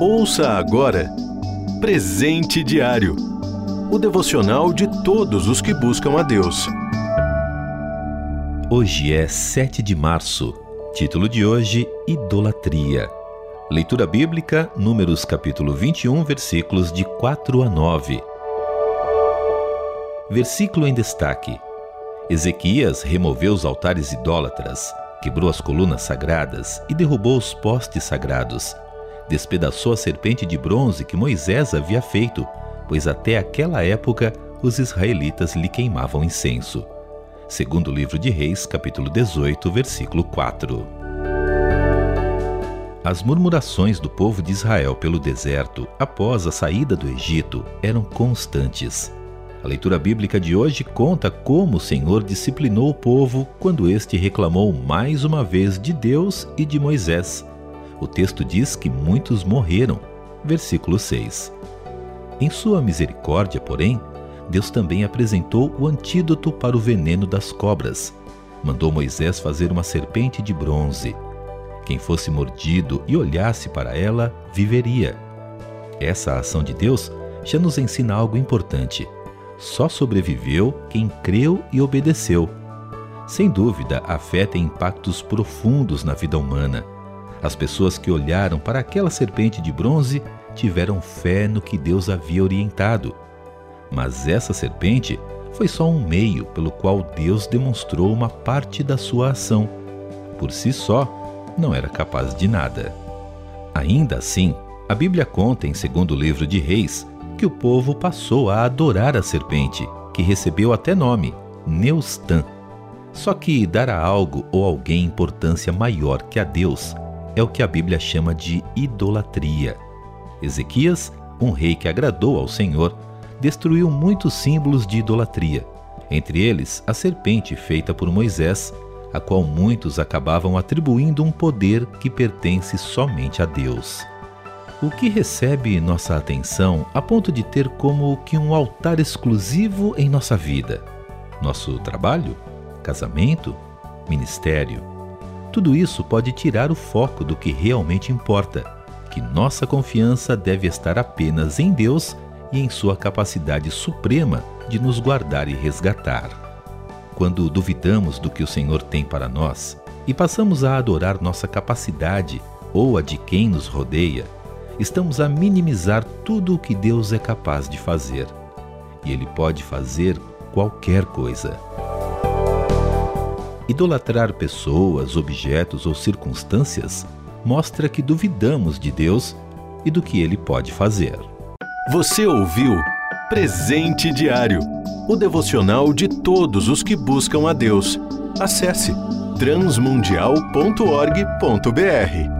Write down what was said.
Ouça agora Presente Diário o devocional de todos os que buscam a Deus. Hoje é 7 de março. Título de hoje: Idolatria. Leitura bíblica, Números capítulo 21, versículos de 4 a 9. Versículo em destaque. Ezequias removeu os altares idólatras, quebrou as colunas sagradas e derrubou os postes sagrados despedaçou a serpente de bronze que Moisés havia feito, pois até aquela época os israelitas lhe queimavam incenso. Segundo o livro de Reis, capítulo 18, versículo 4. As murmurações do povo de Israel pelo deserto após a saída do Egito eram constantes. A leitura bíblica de hoje conta como o Senhor disciplinou o povo quando este reclamou mais uma vez de Deus e de Moisés o texto diz que muitos morreram. Versículo 6. Em sua misericórdia, porém, Deus também apresentou o antídoto para o veneno das cobras. Mandou Moisés fazer uma serpente de bronze. Quem fosse mordido e olhasse para ela, viveria. Essa ação de Deus já nos ensina algo importante. Só sobreviveu quem creu e obedeceu. Sem dúvida, a fé tem impactos profundos na vida humana as pessoas que olharam para aquela serpente de bronze tiveram fé no que Deus havia orientado. Mas essa serpente foi só um meio pelo qual Deus demonstrou uma parte da sua ação. Por si só, não era capaz de nada. Ainda assim, a Bíblia conta em segundo livro de Reis que o povo passou a adorar a serpente, que recebeu até nome, Neustan. Só que dar a algo ou alguém importância maior que a Deus é o que a Bíblia chama de idolatria. Ezequias, um rei que agradou ao Senhor, destruiu muitos símbolos de idolatria, entre eles a serpente feita por Moisés, a qual muitos acabavam atribuindo um poder que pertence somente a Deus. O que recebe nossa atenção a ponto de ter como que um altar exclusivo em nossa vida? Nosso trabalho? Casamento? Ministério? Tudo isso pode tirar o foco do que realmente importa, que nossa confiança deve estar apenas em Deus e em sua capacidade suprema de nos guardar e resgatar. Quando duvidamos do que o Senhor tem para nós e passamos a adorar nossa capacidade ou a de quem nos rodeia, estamos a minimizar tudo o que Deus é capaz de fazer. E Ele pode fazer qualquer coisa. Idolatrar pessoas, objetos ou circunstâncias mostra que duvidamos de Deus e do que ele pode fazer. Você ouviu Presente Diário o devocional de todos os que buscam a Deus. Acesse transmundial.org.br.